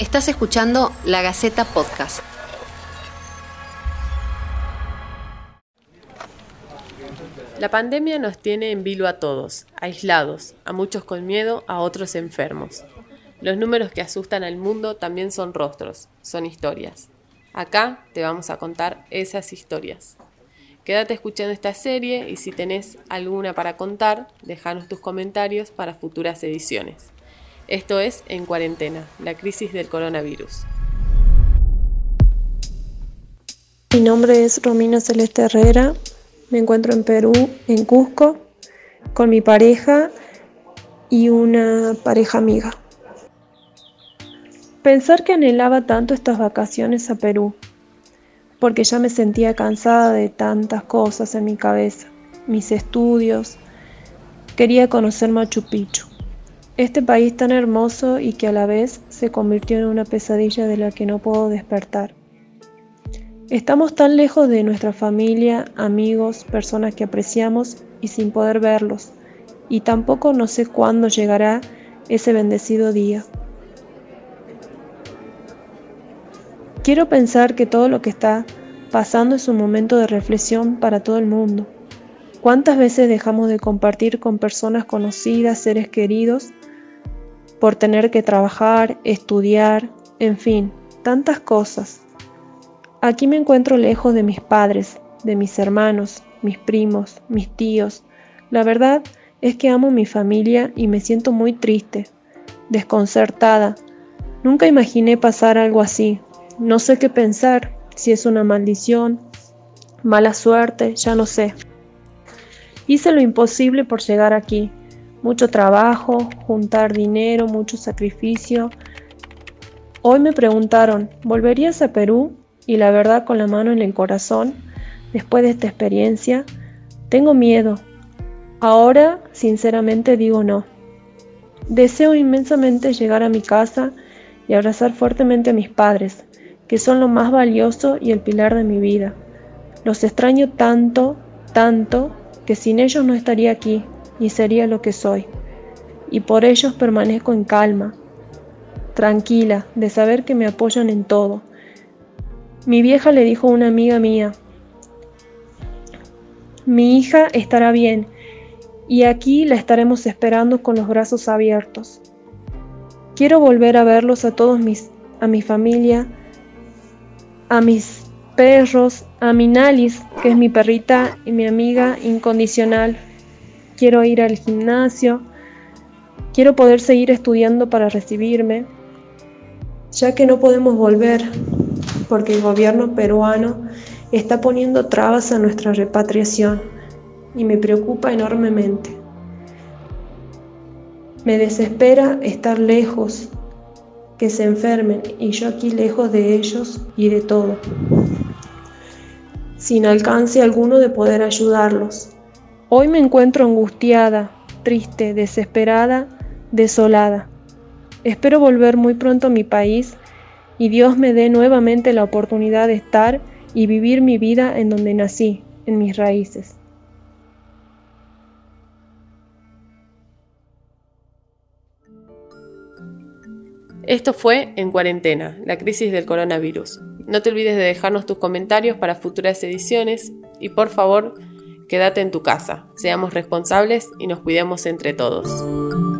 Estás escuchando La Gaceta Podcast. La pandemia nos tiene en vilo a todos, aislados, a muchos con miedo, a otros enfermos. Los números que asustan al mundo también son rostros, son historias. Acá te vamos a contar esas historias. Quédate escuchando esta serie y si tenés alguna para contar, déjanos tus comentarios para futuras ediciones. Esto es En Cuarentena, la crisis del coronavirus. Mi nombre es Romina Celeste Herrera, me encuentro en Perú, en Cusco, con mi pareja y una pareja amiga. Pensar que anhelaba tanto estas vacaciones a Perú, porque ya me sentía cansada de tantas cosas en mi cabeza, mis estudios, quería conocer Machu Picchu. Este país tan hermoso y que a la vez se convirtió en una pesadilla de la que no puedo despertar. Estamos tan lejos de nuestra familia, amigos, personas que apreciamos y sin poder verlos, y tampoco no sé cuándo llegará ese bendecido día. Quiero pensar que todo lo que está pasando es un momento de reflexión para todo el mundo. ¿Cuántas veces dejamos de compartir con personas conocidas, seres queridos, por tener que trabajar, estudiar, en fin, tantas cosas. Aquí me encuentro lejos de mis padres, de mis hermanos, mis primos, mis tíos. La verdad es que amo mi familia y me siento muy triste, desconcertada. Nunca imaginé pasar algo así. No sé qué pensar, si es una maldición, mala suerte, ya no sé. Hice lo imposible por llegar aquí, mucho trabajo, juntar dinero, mucho sacrificio. Hoy me preguntaron, ¿volverías a Perú? Y la verdad con la mano en el corazón, después de esta experiencia, tengo miedo. Ahora, sinceramente, digo no. Deseo inmensamente llegar a mi casa y abrazar fuertemente a mis padres, que son lo más valioso y el pilar de mi vida. Los extraño tanto, tanto, que sin ellos no estaría aquí, y sería lo que soy. Y por ellos permanezco en calma, tranquila, de saber que me apoyan en todo. Mi vieja le dijo a una amiga mía, mi hija estará bien y aquí la estaremos esperando con los brazos abiertos. Quiero volver a verlos a todos mis, a mi familia, a mis perros, a mi Nalis, que es mi perrita y mi amiga incondicional quiero ir al gimnasio, quiero poder seguir estudiando para recibirme, ya que no podemos volver porque el gobierno peruano está poniendo trabas a nuestra repatriación y me preocupa enormemente. Me desespera estar lejos, que se enfermen y yo aquí lejos de ellos y de todo, sin alcance alguno de poder ayudarlos. Hoy me encuentro angustiada, triste, desesperada, desolada. Espero volver muy pronto a mi país y Dios me dé nuevamente la oportunidad de estar y vivir mi vida en donde nací, en mis raíces. Esto fue En Cuarentena, la crisis del coronavirus. No te olvides de dejarnos tus comentarios para futuras ediciones y por favor, Quédate en tu casa, seamos responsables y nos cuidemos entre todos.